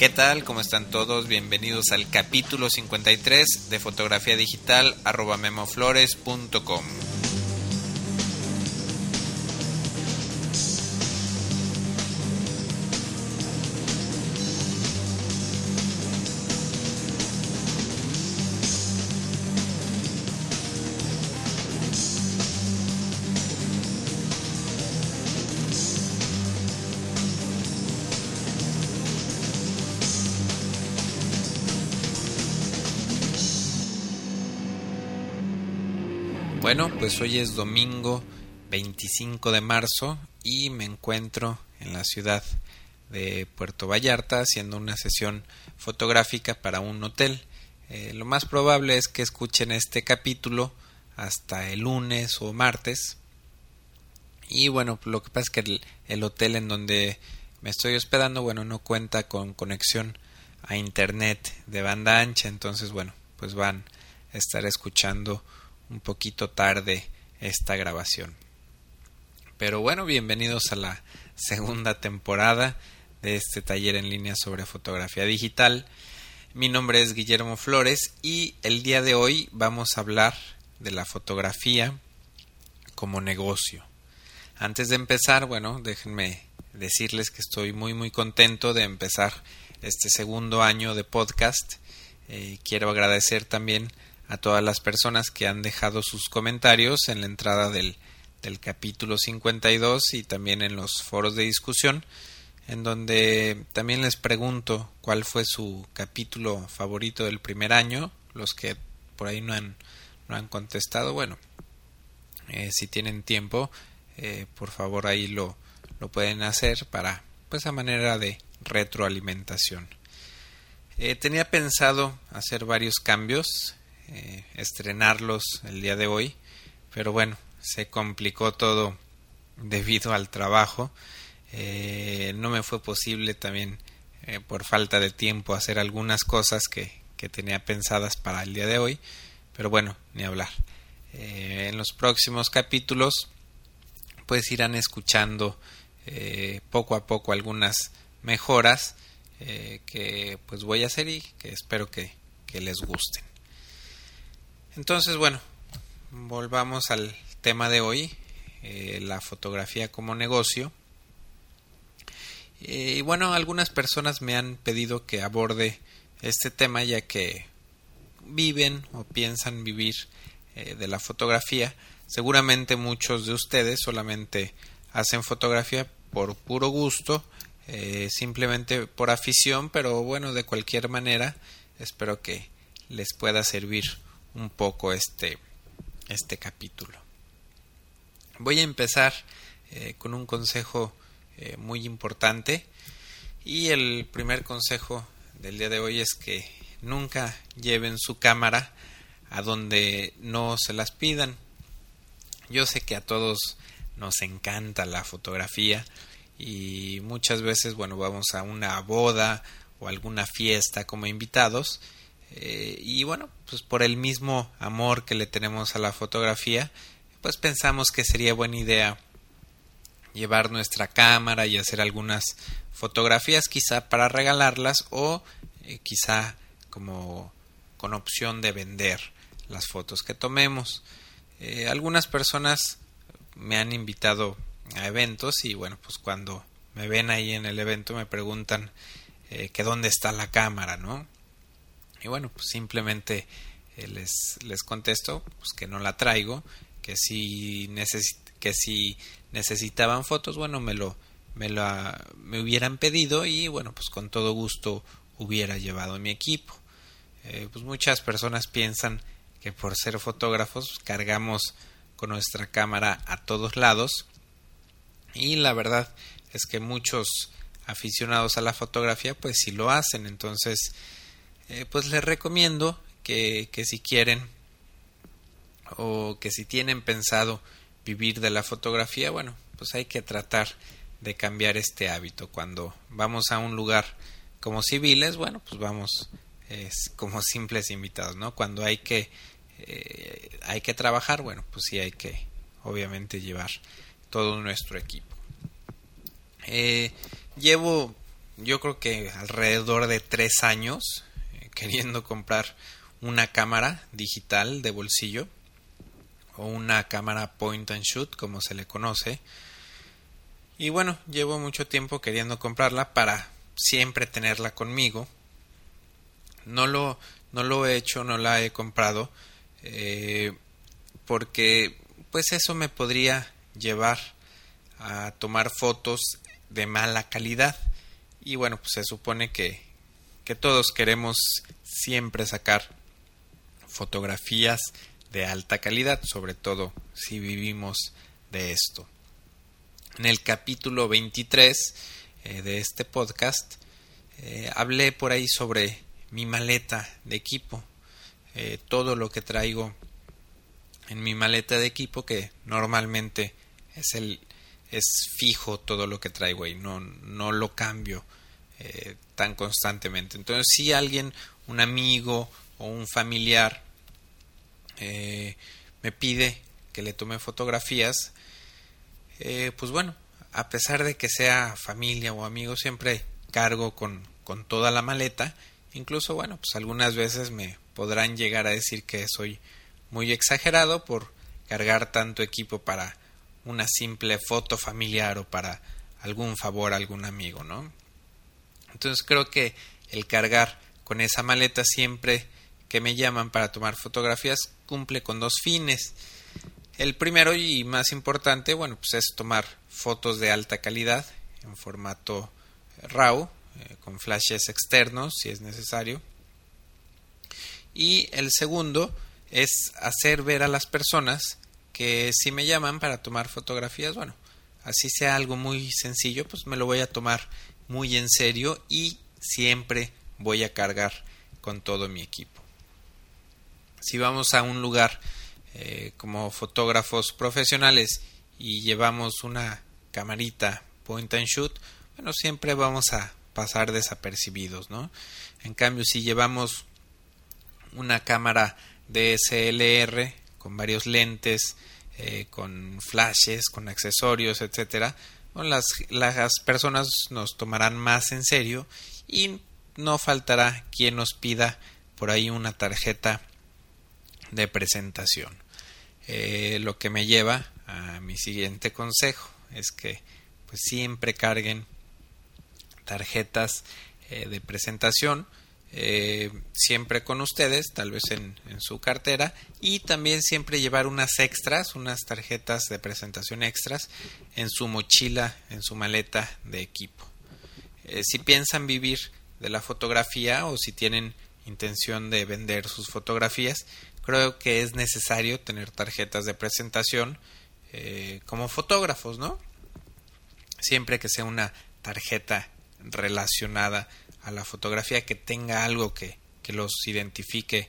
¿Qué tal? ¿Cómo están todos? Bienvenidos al capítulo 53 de fotografía digital arroba memoflores.com. pues hoy es domingo 25 de marzo y me encuentro en la ciudad de Puerto Vallarta haciendo una sesión fotográfica para un hotel. Eh, lo más probable es que escuchen este capítulo hasta el lunes o martes. Y bueno, lo que pasa es que el, el hotel en donde me estoy hospedando, bueno, no cuenta con conexión a internet de banda ancha, entonces bueno, pues van a estar escuchando un poquito tarde esta grabación. Pero bueno, bienvenidos a la segunda temporada de este taller en línea sobre fotografía digital. Mi nombre es Guillermo Flores y el día de hoy vamos a hablar de la fotografía como negocio. Antes de empezar, bueno, déjenme decirles que estoy muy muy contento de empezar este segundo año de podcast. Eh, quiero agradecer también a todas las personas que han dejado sus comentarios en la entrada del, del capítulo 52 y también en los foros de discusión, en donde también les pregunto cuál fue su capítulo favorito del primer año, los que por ahí no han, no han contestado, bueno, eh, si tienen tiempo, eh, por favor ahí lo, lo pueden hacer para, pues a manera de retroalimentación. Eh, tenía pensado hacer varios cambios eh, estrenarlos el día de hoy, pero bueno, se complicó todo debido al trabajo. Eh, no me fue posible también eh, por falta de tiempo hacer algunas cosas que, que, tenía pensadas para el día de hoy, pero bueno, ni hablar. en los próximos capítulos pues irán escuchando poco a poco algunas mejoras que pues voy a hacer y que espero que, que les gusten. Entonces, bueno, volvamos al tema de hoy, eh, la fotografía como negocio. Eh, y bueno, algunas personas me han pedido que aborde este tema ya que viven o piensan vivir eh, de la fotografía. Seguramente muchos de ustedes solamente hacen fotografía por puro gusto, simplemente por afición, pero bueno, de cualquier manera, espero que les pueda servir un poco este, este capítulo. Voy a empezar eh, con un consejo eh, muy importante y el primer consejo del día de hoy es que nunca lleven su cámara a donde no se las pidan. Yo sé que a todos nos encanta la fotografía y muchas veces, bueno, vamos a una boda o alguna fiesta como invitados eh, y bueno, pues por el mismo amor que le tenemos a la fotografía, pues pensamos que sería buena idea llevar nuestra cámara y hacer algunas fotografías quizá para regalarlas o eh, quizá como con opción de vender las fotos que tomemos. Eh, algunas personas me han invitado a eventos y bueno, pues cuando me ven ahí en el evento me preguntan que dónde está la cámara, ¿no? Y bueno, pues simplemente eh, les, les contesto pues que no la traigo, que si, que si necesitaban fotos, bueno, me lo, me lo me hubieran pedido y bueno, pues con todo gusto hubiera llevado mi equipo. Eh, pues muchas personas piensan que por ser fotógrafos cargamos con nuestra cámara a todos lados y la verdad es que muchos aficionados a la fotografía pues sí lo hacen entonces eh, pues les recomiendo que, que, si quieren o que si tienen pensado vivir de la fotografía, bueno, pues hay que tratar de cambiar este hábito. Cuando vamos a un lugar como civiles, bueno, pues vamos es, como simples invitados, ¿no? Cuando hay que eh, hay que trabajar, bueno, pues sí hay que obviamente llevar todo nuestro equipo. Eh, llevo yo creo que alrededor de tres años queriendo comprar una cámara digital de bolsillo o una cámara point and shoot como se le conoce. Y bueno llevo mucho tiempo queriendo comprarla para siempre tenerla conmigo. No lo no lo he hecho no la he comprado eh, porque pues eso me podría llevar a tomar fotos de mala calidad. Y bueno pues se supone que, que todos queremos siempre sacar fotografías de alta calidad sobre todo si vivimos de esto. En el capítulo 23 eh, de este podcast eh, hablé por ahí sobre mi maleta de equipo eh, todo lo que traigo en mi maleta de equipo que normalmente es el es fijo todo lo que traigo ahí no no lo cambio eh, tan constantemente entonces si alguien un amigo o un familiar eh, me pide que le tome fotografías pues bueno a pesar de que sea familia o amigo siempre cargo con, con toda la maleta incluso bueno pues algunas veces me podrán llegar a decir que soy muy exagerado por cargar tanto equipo para una simple foto familiar o para algún favor a algún amigo, ¿no? Entonces creo que el cargar con esa maleta siempre que me llaman para tomar fotografías cumple con dos fines. El primero y más importante, bueno, pues es tomar fotos de alta calidad en formato RAW, eh, con flashes externos si es necesario. Y el segundo es hacer ver a las personas que si me llaman para tomar fotografías, bueno, así sea algo muy sencillo, pues me lo voy a tomar muy en serio y siempre voy a cargar con todo mi equipo. Si vamos a un lugar eh, como fotógrafos profesionales y llevamos una camarita point and shoot, bueno, siempre vamos a pasar desapercibidos, ¿no? En cambio, si llevamos una cámara DSLR con varios lentes, eh, con flashes, con accesorios, etcétera, las, las personas nos tomarán más en serio y no faltará quien nos pida por ahí una tarjeta de presentación. Eh, lo que me lleva a mi siguiente consejo es que pues siempre carguen tarjetas eh, de presentación eh, siempre con ustedes, tal vez en, su cartera, y también siempre llevar unas extras, unas tarjetas de presentación extras en su mochila, en su maleta de equipo. Eh, si piensan vivir de la fotografía o si tienen intención de vender sus fotografías, creo que es necesario tener tarjetas de presentación eh, como fotógrafos, ¿no? Siempre que sea una tarjeta relacionada la fotografía que tenga algo que, que los identifique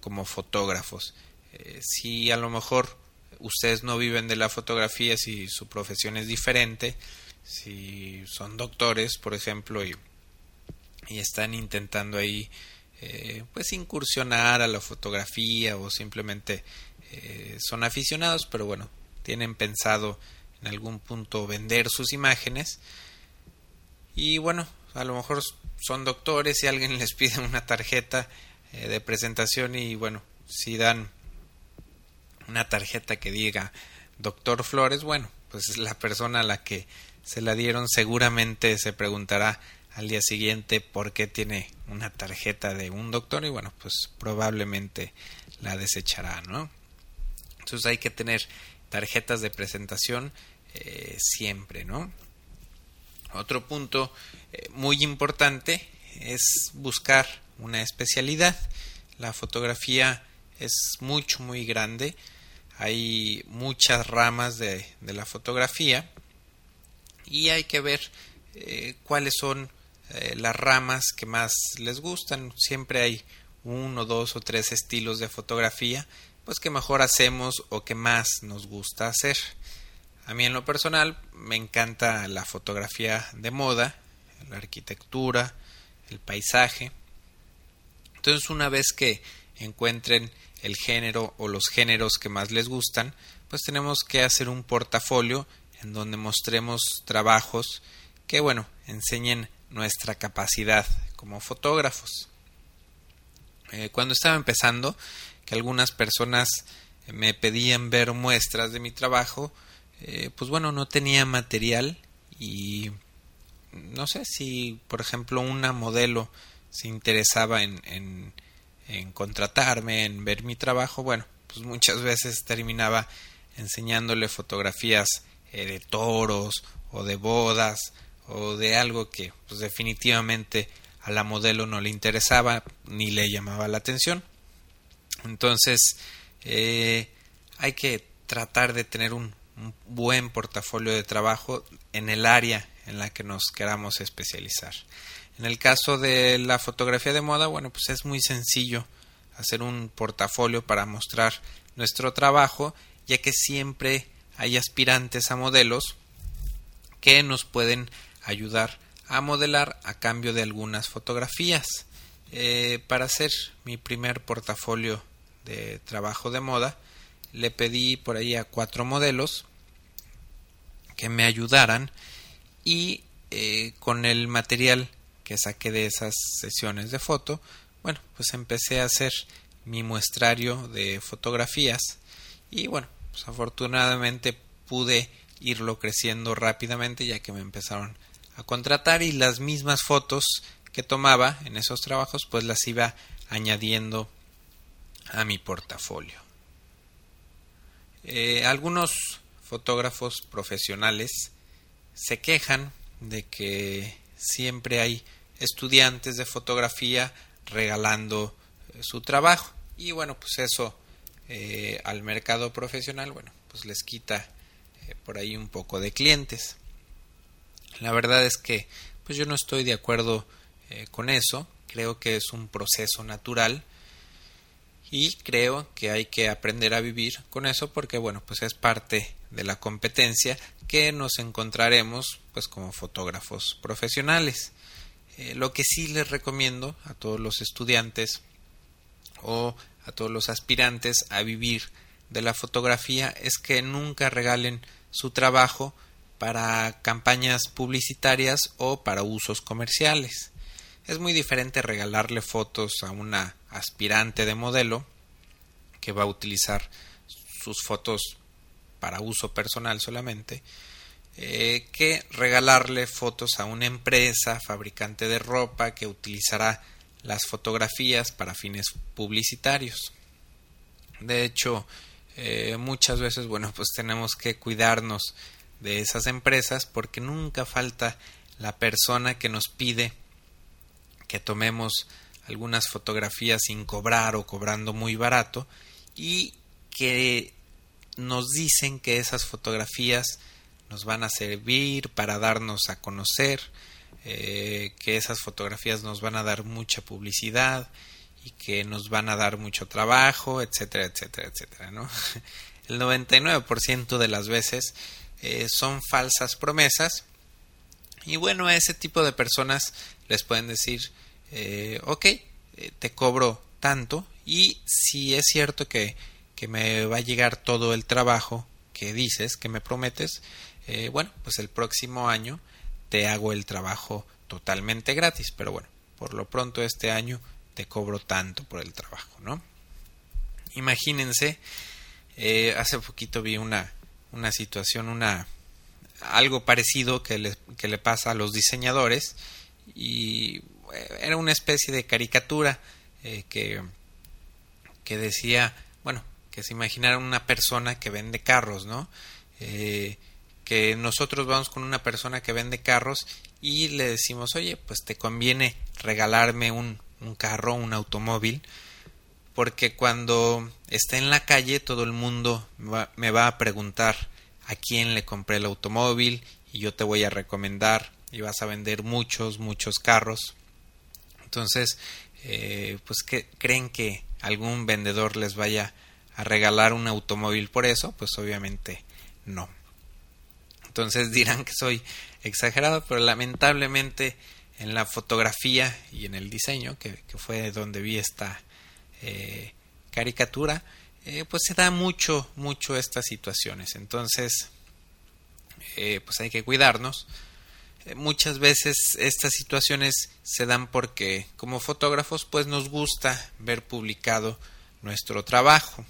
como fotógrafos. Eh, si a lo mejor ustedes no viven de la fotografía, si su profesión es diferente, si son doctores, por ejemplo, y, y están intentando ahí eh, pues incursionar a la fotografía o simplemente eh, son aficionados, pero bueno, tienen pensado en algún punto vender sus imágenes y bueno, a lo mejor son doctores y alguien les pide una tarjeta eh, de presentación y bueno, si dan una tarjeta que diga doctor Flores, bueno, pues la persona a la que se la dieron seguramente se preguntará al día siguiente por qué tiene una tarjeta de un doctor y bueno, pues probablemente la desechará, ¿no? Entonces hay que tener tarjetas de presentación eh, siempre, ¿no? Otro punto eh, muy importante es buscar una especialidad. La fotografía es mucho, muy grande. Hay muchas ramas de, la fotografía y hay que ver eh, cuáles son eh, las ramas que más les gustan. Siempre hay uno, dos o tres estilos de fotografía, pues que mejor hacemos o que más nos gusta hacer. A mí en lo personal me encanta la fotografía de moda, la arquitectura, el paisaje. Entonces una vez que encuentren el género o los géneros que más les gustan, pues tenemos que hacer un portafolio en donde mostremos trabajos que, bueno, enseñen nuestra capacidad como fotógrafos. Eh, cuando estaba empezando, que algunas personas me pedían ver muestras de mi trabajo, eh, pues bueno, no tenía material y no sé si, por ejemplo, una modelo se interesaba en, en, en contratarme, en ver mi trabajo, bueno, pues muchas veces terminaba enseñándole fotografías eh, de toros o de bodas o de algo que pues definitivamente a la modelo no le interesaba ni le llamaba la atención. Entonces eh, hay que tratar de tener un, un buen portafolio de trabajo en el área en la que nos queramos especializar. En el caso de la fotografía de moda, bueno, pues es muy sencillo hacer un portafolio para mostrar nuestro trabajo, ya que siempre hay aspirantes a modelos que nos pueden ayudar a modelar a cambio de algunas fotografías. Eh, para hacer mi primer portafolio de trabajo de moda, le pedí por ahí a cuatro modelos que me ayudaran y eh, con el material que saqué de esas sesiones de foto, bueno, pues empecé a hacer mi muestrario de fotografías y bueno, pues afortunadamente pude irlo creciendo rápidamente ya que me empezaron a contratar y las mismas fotos que tomaba en esos trabajos pues las iba añadiendo a mi portafolio. Eh, algunos fotógrafos profesionales se quejan de que siempre hay estudiantes de fotografía regalando eh, su trabajo. Y bueno pues eso eh, al mercado profesional bueno pues les quita eh, por ahí un poco de clientes. La verdad es que pues yo no estoy de acuerdo con eso. Creo que es un proceso natural y creo que hay que aprender a vivir con eso porque bueno pues es parte de la competencia que nos encontraremos pues como fotógrafos profesionales. Eh, lo que sí les recomiendo a todos los estudiantes o a todos los aspirantes a vivir de la fotografía es que nunca regalen su trabajo para campañas publicitarias o para usos comerciales. Es muy diferente regalarle fotos a una aspirante de modelo que va a utilizar sus fotos para uso personal solamente, eh, que regalarle fotos a una empresa fabricante de ropa que utilizará las fotografías para fines publicitarios. De hecho, eh, muchas veces, bueno, pues tenemos que cuidarnos de esas empresas porque nunca falta la persona que nos pide que tomemos algunas fotografías sin cobrar o cobrando muy barato y que nos dicen que esas fotografías nos van a servir para darnos a conocer, eh, que esas fotografías nos van a dar mucha publicidad y que nos van a dar mucho trabajo, etcétera, etcétera, etcétera. El 99% de las veces eh, son falsas promesas y bueno, a ese tipo de personas les pueden decir, eh, ok, te cobro tanto y si es cierto que que me va a llegar todo el trabajo que dices, que me prometes, eh, bueno, pues el próximo año te hago el trabajo totalmente gratis, pero bueno, por lo pronto este año te cobro tanto por el trabajo, ¿no? Imagínense, eh, hace poquito vi una, una situación, una algo parecido que le, que le pasa a los diseñadores y eh, era una especie de caricatura que, que decía, bueno, que se imaginara una persona que vende carros, ¿no? Eh, que nosotros vamos con una persona que vende carros y le decimos, oye, pues te conviene regalarme un, un carro, un automóvil, porque cuando esté en la calle todo el mundo me va a preguntar a quién le compré el automóvil y yo te voy a recomendar y vas a vender muchos, muchos carros. Entonces, eh, pues que creen que algún vendedor les vaya a regalar un automóvil por eso, pues obviamente no. Entonces dirán que soy exagerado, pero lamentablemente en la fotografía y en el diseño, que, fue donde vi esta eh, caricatura, eh, pues se da mucho, mucho estas situaciones. Entonces, eh, pues hay que cuidarnos. muchas veces estas situaciones se dan porque como fotógrafos pues nos gusta ver publicado nuestro trabajo.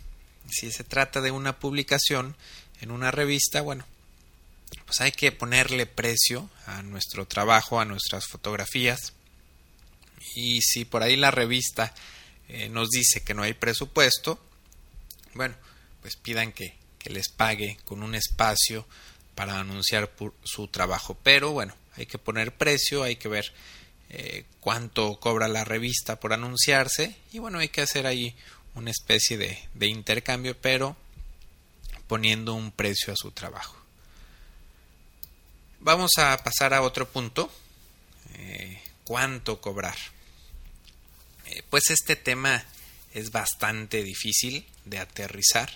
Si se trata de una publicación en una revista, bueno, pues hay que ponerle precio a nuestro trabajo, a nuestras fotografías. Y si por ahí la revista eh, nos dice que no hay presupuesto, bueno, pues pidan que, les pague con un espacio para anunciar su trabajo. Pero bueno, hay que poner precio, hay que ver eh, cuánto cobra la revista por anunciarse y bueno, hay que hacer ahí una especie de, de intercambio, pero poniendo un precio a su trabajo. Vamos a pasar a otro punto. Eh, ¿Cuánto cobrar? Eh, pues este tema es bastante difícil de aterrizar,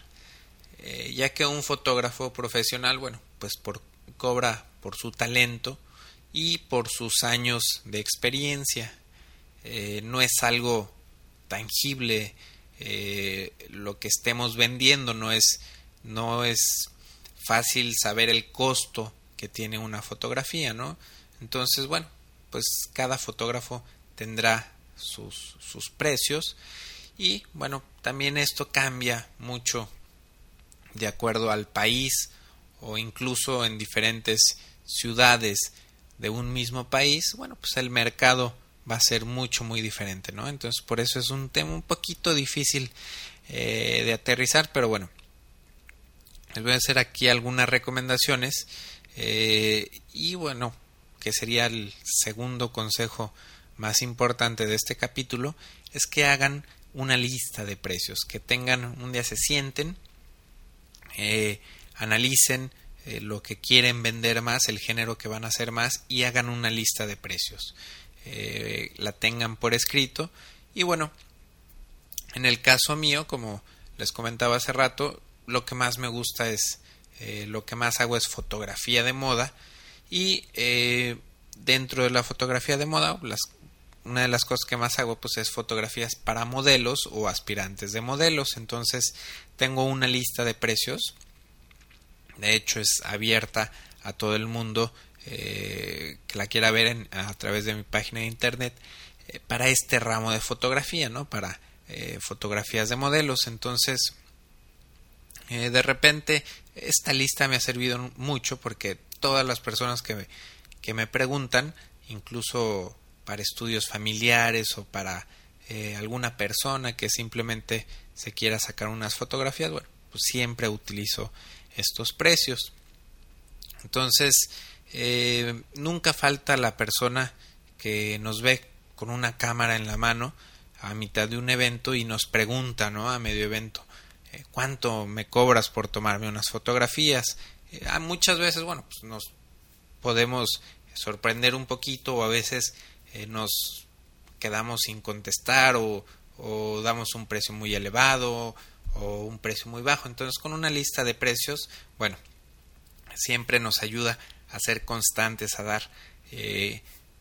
eh, ya que un fotógrafo profesional, bueno, pues por, cobra por su talento y por sus años de experiencia. no es algo tangible lo que estemos vendiendo, no es, no es fácil saber el costo que tiene una fotografía, ¿no? Entonces, bueno, pues cada fotógrafo tendrá sus, sus precios y bueno, también esto cambia mucho de acuerdo al país o incluso en diferentes ciudades de un mismo país, bueno, pues el mercado va a ser mucho, muy diferente, ¿no? Entonces, por eso es un tema un poquito difícil eh, de aterrizar, pero bueno, les voy a hacer aquí algunas recomendaciones eh, y bueno, que sería el segundo consejo más importante de este capítulo, es que hagan una lista de precios, que tengan un día se sienten, eh, analicen lo que quieren vender más, el género que van a hacer más y hagan una lista de precios. La tengan por escrito. Y bueno, en el caso mío, como les comentaba hace rato, lo que más me gusta es eh, lo que más hago es fotografía de moda. Y eh, dentro de la fotografía de moda una de las cosas que más hago pues es fotografías para modelos o aspirantes de modelos. Entonces tengo una lista de precios. De hecho es abierta a todo el mundo eh, que la quiera ver a través de mi página de internet para este ramo de fotografía no para fotografías de modelos entonces eh, de repente, esta lista me ha servido mucho porque todas las personas que me, que me preguntan, incluso para estudios familiares o para eh, alguna persona que simplemente se quiera sacar unas fotografías, bueno, pues siempre utilizo estos precios. Entonces, eh, nunca falta la persona que nos ve con una cámara en la mano a mitad de un evento y nos pregunta, ¿no? A medio evento, eh, cuánto me cobras por tomarme unas fotografías. Eh, muchas veces, bueno, pues nos podemos sorprender un poquito o a veces nos quedamos sin contestar o, o, damos un precio muy elevado o un precio muy bajo. Entonces, con una lista de precios, bueno, siempre nos ayuda a ser constantes, a dar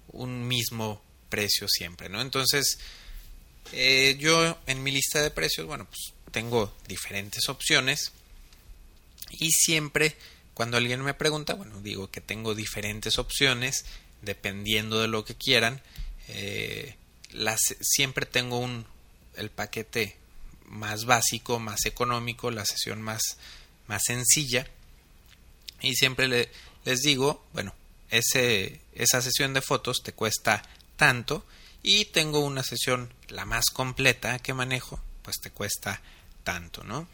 un mismo precio siempre, ¿no? Entonces, yo en mi lista de precios, bueno, pues tengo diferentes opciones y siempre cuando alguien me pregunta, bueno, digo que tengo diferentes opciones dependiendo de lo que quieran. Eh, las, siempre tengo un, el paquete más básico, más económico, la sesión más, más sencilla. Y siempre le, les digo, bueno, ese, esa sesión de fotos te cuesta tanto y tengo una sesión la más completa que manejo, pues te cuesta tanto, ¿no?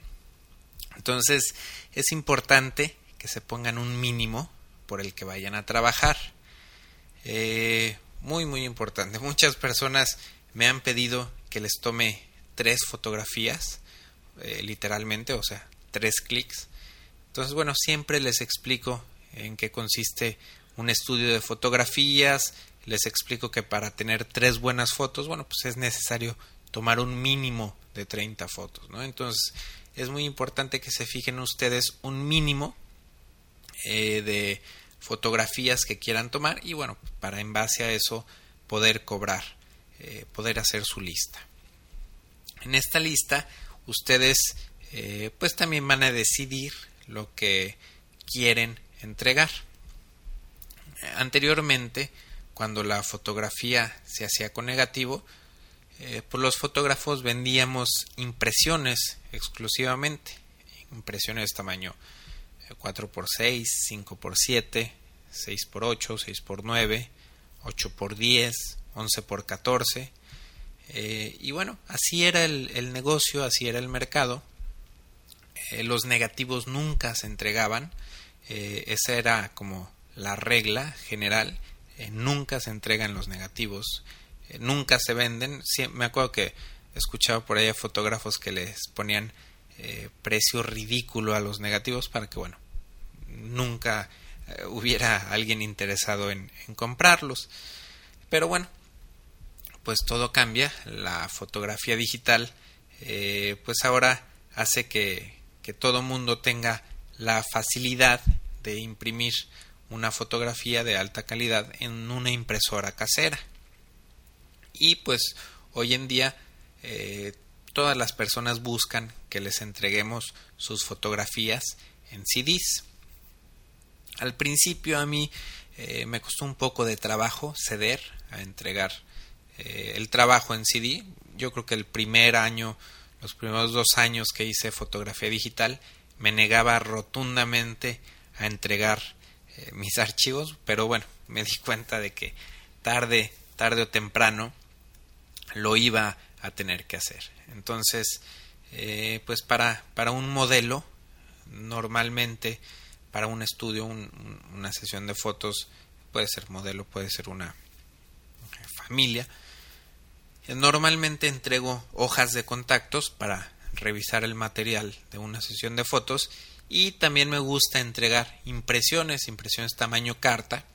Entonces es importante que se pongan un mínimo por el que vayan a trabajar. Eh, muy, muy importante. Muchas personas me han pedido que les tome tres fotografías, eh, literalmente, o sea, tres clics. Entonces, bueno, siempre les explico en qué consiste un estudio de fotografías, les explico que para tener tres buenas fotos, bueno, pues es necesario tomar un mínimo de 30 fotos, ¿no? Entonces es muy importante que se fijen ustedes un mínimo eh, de fotografías que quieran tomar y bueno, para en base a eso poder cobrar, eh, poder hacer su lista. En esta lista ustedes eh, pues también van a decidir lo que quieren entregar. Anteriormente, cuando la fotografía se hacía con negativo, eh, pues los fotógrafos vendíamos impresiones exclusivamente, impresiones de tamaño 4x6, 5x7, 6x8, 6x9, 8x10, 11x14. y bueno, así era el, negocio, así era el mercado. Eh, los negativos nunca se entregaban. Eh, esa era como la regla general. Eh, nunca se entregan los negativos. nunca se venden. me acuerdo que escuchaba por ahí a fotógrafos que les ponían precio ridículo a los negativos para que, bueno, nunca hubiera alguien interesado en, comprarlos. Pero bueno, pues todo cambia. La fotografía digital, pues ahora hace que, que todo mundo tenga la facilidad de imprimir una fotografía de alta calidad en una impresora casera. Y pues hoy en día eh, todas las personas buscan que les entreguemos sus fotografías en CDs. Al principio a mí eh, me costó un poco de trabajo ceder a entregar eh, el trabajo en CD. Yo creo que el primer año los primeros dos años que hice fotografía digital me negaba rotundamente a entregar eh, mis archivos, pero bueno, me di cuenta de que tarde, tarde o temprano lo iba a tener que hacer. Entonces, eh, pues para, para un modelo, normalmente para un estudio, una sesión de fotos, puede ser modelo, puede ser una familia, Normalmente entrego hojas de contactos para revisar el material de una sesión de fotos y también me gusta entregar impresiones, impresiones tamaño carta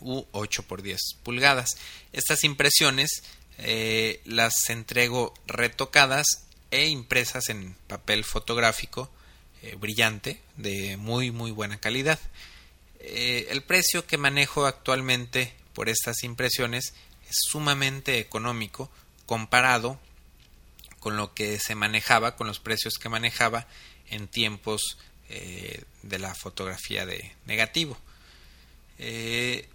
u 8 por 10 pulgadas. Estas impresiones eh, las entrego retocadas e impresas en papel fotográfico eh, brillante de muy muy buena calidad. Eh, el precio que manejo actualmente por estas impresiones es sumamente económico comparado con lo que se manejaba, con los precios que manejaba en tiempos eh, de la fotografía de negativo. Eh,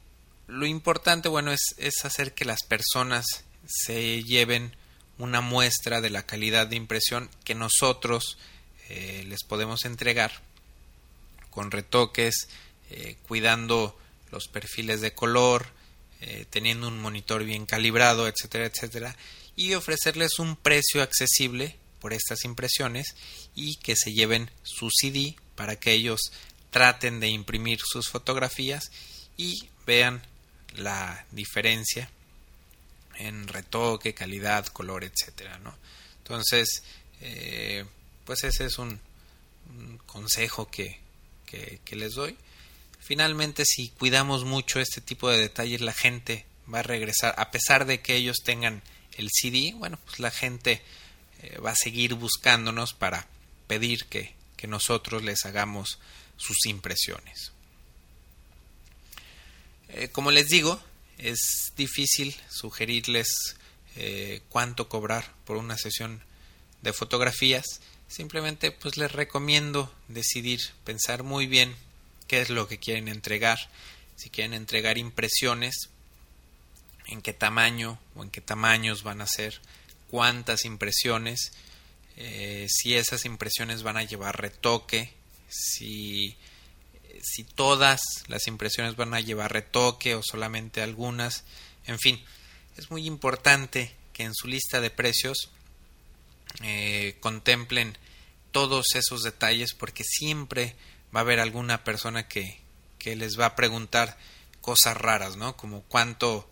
lo importante, bueno, es, hacer que las personas se lleven una muestra de la calidad de impresión que nosotros eh, les podemos entregar con retoques, cuidando los perfiles de color, teniendo un monitor bien calibrado, etcétera, etcétera, y ofrecerles un precio accesible por estas impresiones y que se lleven su CD para que ellos traten de imprimir sus fotografías y vean la diferencia en retoque, calidad, color, etcétera, ¿no? Entonces, eh, pues ese es un, consejo que, que les doy finalmente si cuidamos mucho este tipo de detalles la gente va a regresar a pesar de que ellos tengan el CD bueno pues la gente eh, va a seguir buscándonos para pedir que, que nosotros les hagamos sus impresiones. Eh, como les digo es difícil sugerirles eh, cuánto cobrar por una sesión de fotografías. Simplemente pues les recomiendo decidir pensar muy bien qué es lo que quieren entregar, si quieren entregar impresiones, en qué tamaño o en qué tamaños van a ser, cuántas impresiones, eh, si esas impresiones van a llevar retoque, si, si todas las impresiones van a llevar retoque o solamente algunas, en fin, es muy importante que en su lista de precios eh, contemplen todos esos detalles porque siempre va a haber alguna persona que, que les va a preguntar cosas raras, ¿no? Como cuánto,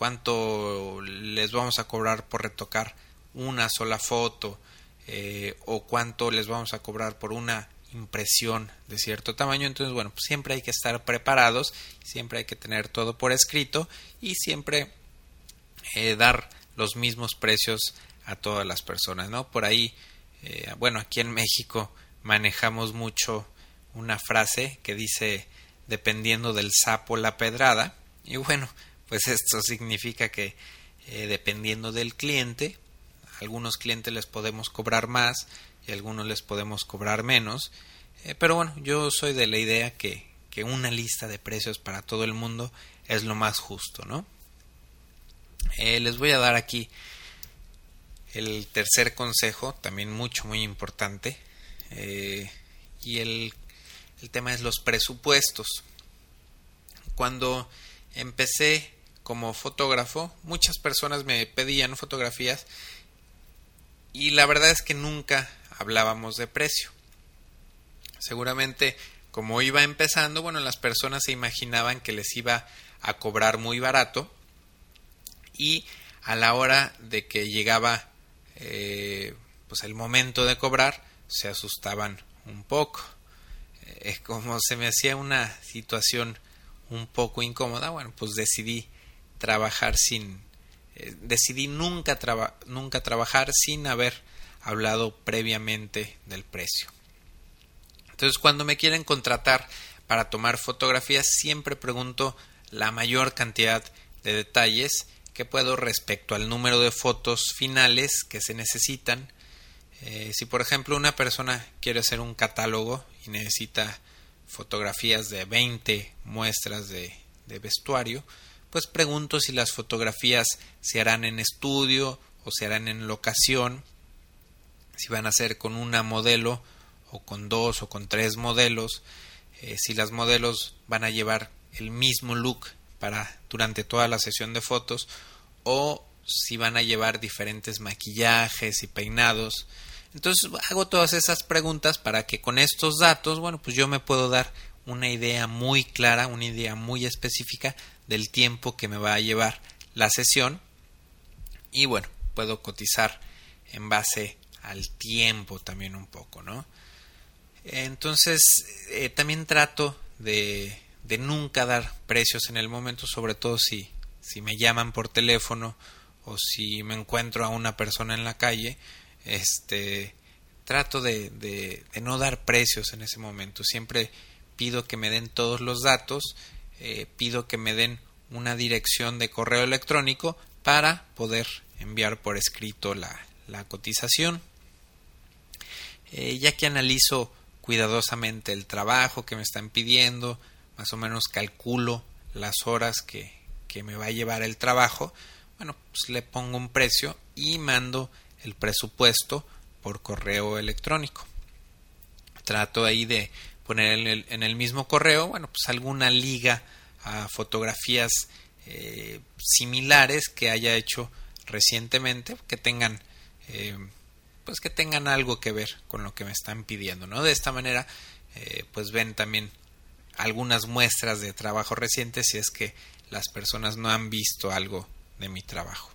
cuánto les vamos a cobrar por retocar una sola foto eh, o cuánto les vamos a cobrar por una impresión de cierto tamaño. Entonces, bueno, pues siempre hay que estar preparados, siempre hay que tener todo por escrito y siempre eh, dar los mismos precios a todas las personas, ¿no? Por ahí, eh, bueno, aquí en México manejamos mucho una frase que dice dependiendo del sapo la pedrada y bueno, pues esto significa que eh, dependiendo del cliente, algunos clientes les podemos cobrar más y algunos les podemos cobrar menos, eh, pero bueno, yo soy de la idea que, que una lista de precios para todo el mundo es lo más justo, ¿no? Eh, les voy a dar aquí el tercer consejo, también mucho, muy importante, y el, el tema es los presupuestos. Cuando empecé como fotógrafo, muchas personas me pedían fotografías y la verdad es que nunca hablábamos de precio. Seguramente como iba empezando, bueno, las personas se imaginaban que les iba a cobrar muy barato y a la hora de que llegaba eh, pues el momento de cobrar se asustaban un poco. Es como se me hacía una situación un poco incómoda, bueno, pues decidí trabajar sin eh, decidí nunca nunca trabajar sin haber hablado previamente del precio. Entonces, cuando me quieren contratar para tomar fotografías, siempre pregunto la mayor cantidad de detalles que puedo respecto al número de fotos finales que se necesitan. Eh, si por ejemplo una persona quiere hacer un catálogo y necesita fotografías de 20 muestras de, de vestuario, pues pregunto si las fotografías se harán en estudio o se harán en locación, si van a ser con una modelo o con dos o con tres modelos, eh, si las modelos van a llevar el mismo look para durante toda la sesión de fotos o si van a llevar diferentes maquillajes y peinados, entonces hago todas esas preguntas para que con estos datos, bueno, pues yo me puedo dar una idea muy clara, una idea muy específica del tiempo que me va a llevar la sesión y bueno, puedo cotizar en base al tiempo también un poco, ¿no? Entonces, eh, también trato de, de nunca dar precios en el momento, sobre todo si, si me llaman por teléfono o si me encuentro a una persona en la calle, este trato de, de, no dar precios en ese momento. Siempre pido que me den todos los datos, eh, pido que me den una dirección de correo electrónico para poder enviar por escrito la, la cotización. Eh, ya que analizo cuidadosamente el trabajo que me están pidiendo, más o menos calculo las horas que, que me va a llevar el trabajo, bueno, pues le pongo un precio y mando el presupuesto por correo electrónico. Trato ahí de poner en el, mismo correo, bueno, pues alguna liga a fotografías eh, similares que haya hecho recientemente, que tengan eh, pues que tengan algo que ver con lo que me están pidiendo, ¿no? De esta manera, eh, pues ven también algunas muestras de trabajo reciente si es que las personas no han visto algo de mi trabajo.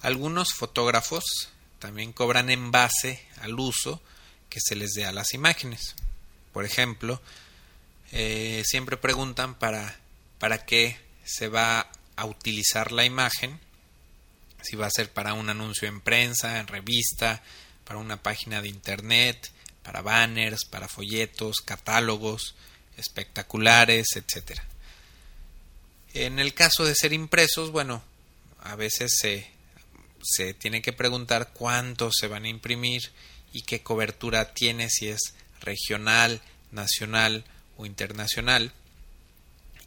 Algunos fotógrafos también cobran en base al uso que se les dé a las imágenes. Por ejemplo, eh, siempre preguntan para, para qué se va a utilizar la imagen, si va a ser para un anuncio en prensa, en revista, para una página de internet, para banners, para folletos, catálogos, espectaculares, etc. En el caso de ser impresos, bueno, a veces se se tiene que preguntar cuántos se van a imprimir y qué cobertura tiene, si es regional, nacional o internacional.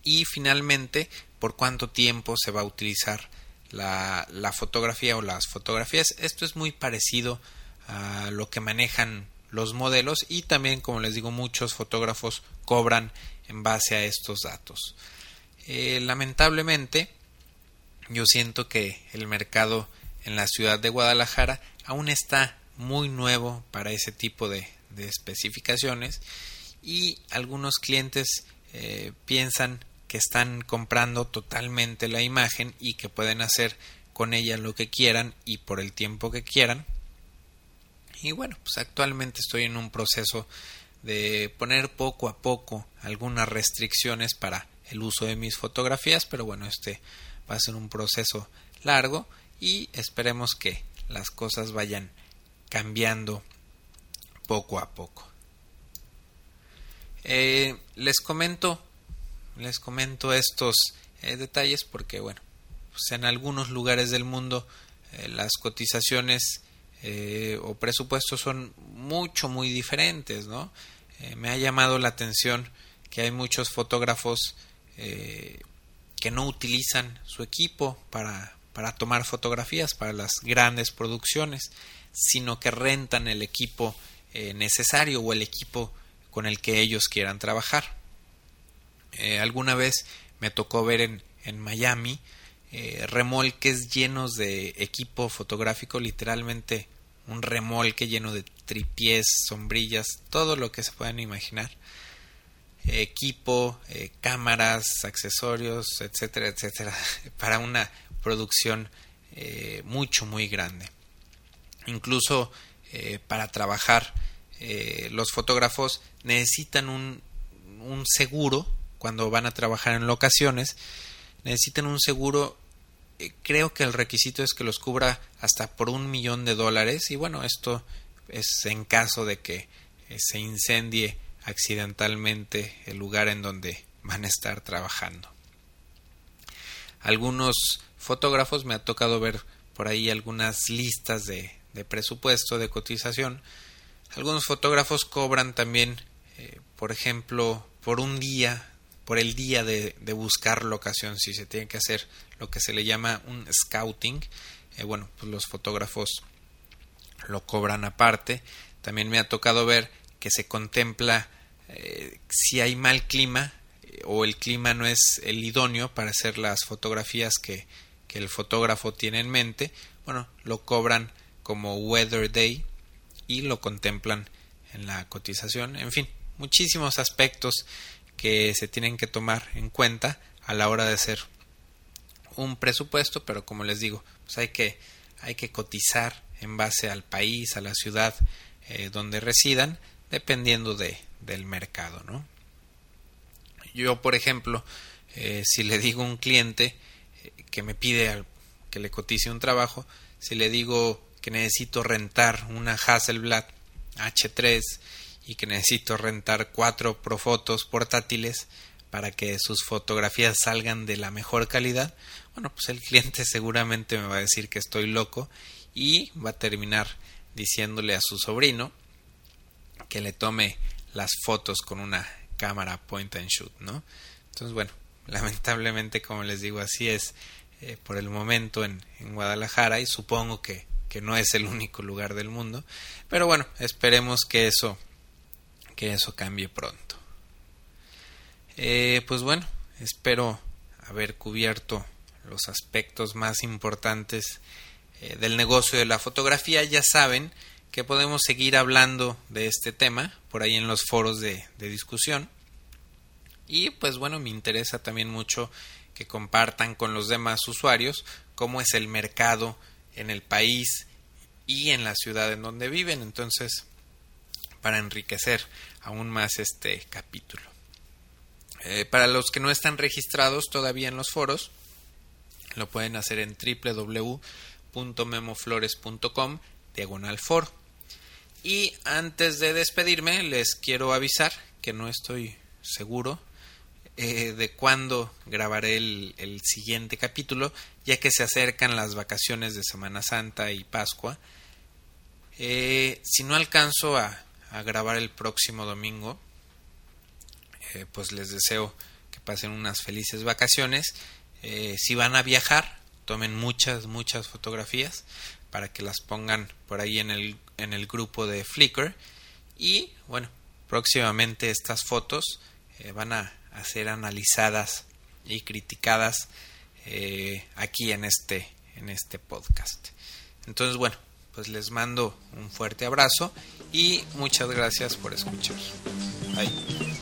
Y finalmente, por cuánto tiempo se va a utilizar la, fotografía o las fotografías. Esto es muy parecido a lo que manejan los modelos y también, como les digo, muchos fotógrafos cobran en base a estos datos. Eh, lamentablemente, yo siento que el mercado en la ciudad de Guadalajara aún está muy nuevo para ese tipo de, especificaciones y algunos clientes eh, piensan que están comprando totalmente la imagen y que pueden hacer con ella lo que quieran y por el tiempo que quieran. Y bueno, pues actualmente estoy en un proceso de poner poco a poco algunas restricciones para el uso de mis fotografías, pero bueno, este va a ser un proceso largo y esperemos que las cosas vayan cambiando poco a poco. Eh, les comento, les comento estos eh, detalles porque, bueno, pues en algunos lugares del mundo eh, las cotizaciones o presupuestos son mucho, muy diferentes, ¿no? me ha llamado la atención que hay muchos fotógrafos que no utilizan su equipo para, para tomar fotografías para las grandes producciones, sino que rentan el equipo eh, necesario o el equipo con el que ellos quieran trabajar. Eh, alguna vez me tocó ver en, en Miami eh, remolques llenos de equipo fotográfico, literalmente un remolque lleno de tripiés, sombrillas, todo lo que se puedan imaginar. Equipo, cámaras, accesorios, etcétera, etcétera, para una producción mucho, muy grande. Incluso para trabajar eh, los fotógrafos necesitan un, un seguro cuando van a trabajar en locaciones, necesitan un seguro eh, creo que el requisito es que los cubra hasta por un millón de dólares y bueno esto es en caso de que eh, se incendie accidentalmente el lugar en donde van a estar trabajando. Algunos fotógrafos me ha tocado ver por ahí algunas listas de, de presupuesto de cotización algunos fotógrafos cobran también, eh, por ejemplo, por un día, por el día de, buscar locación, si se tiene que hacer lo que se le llama un scouting. Eh, bueno, pues los fotógrafos lo cobran aparte. También me ha tocado ver que se contempla eh, si hay mal clima o el clima no es el idóneo para hacer las fotografías que, que el fotógrafo tiene en mente. Bueno, lo cobran como weather day y lo contemplan en la cotización. En fin, muchísimos aspectos que se tienen que tomar en cuenta a la hora de hacer un presupuesto, pero como les digo, pues hay que, hay que cotizar en base al país, a la ciudad eh, donde residan, dependiendo de, del mercado, ¿no? Yo, por ejemplo, eh, si le digo a un cliente eh, que me pide que le cotice un trabajo, si le digo que necesito rentar una Hasselblad H3 y que necesito rentar cuatro Profotos portátiles para que sus fotografías salgan de la mejor calidad, bueno, pues el cliente seguramente me va a decir que estoy loco y va a terminar diciéndole a su sobrino que le tome las fotos con una cámara point and shoot, ¿no? Entonces, bueno, lamentablemente, como les digo, así es eh, por el momento en, en Guadalajara y supongo que que no es el único lugar del mundo. Pero bueno, esperemos que eso, que eso cambie pronto. Eh, pues bueno, espero haber cubierto los aspectos más importantes eh, del negocio de la fotografía. Ya saben que podemos seguir hablando de este tema por ahí en los foros de, de discusión. Y pues bueno, me interesa también mucho que compartan con los demás usuarios cómo es el mercado en el país y en la ciudad en donde viven. Entonces, para enriquecer aún más este capítulo. Eh, para los que no están registrados todavía en los foros, lo pueden hacer en www.memoflores.com diagonal. Y antes de despedirme, les quiero avisar que no estoy seguro eh, de cuándo grabaré el, el, siguiente capítulo, ya que se acercan las vacaciones de Semana Santa y Pascua. Eh, si no alcanzo a, a, grabar el próximo domingo, eh, pues les deseo que pasen unas felices vacaciones. si van a viajar, tomen muchas, muchas fotografías para que las pongan por ahí en el, en el grupo de Flickr. Y bueno, próximamente estas fotos van a a ser analizadas y criticadas eh, aquí en este, en este podcast. Entonces, bueno, pues les mando un fuerte abrazo y muchas gracias por escuchar. Bye.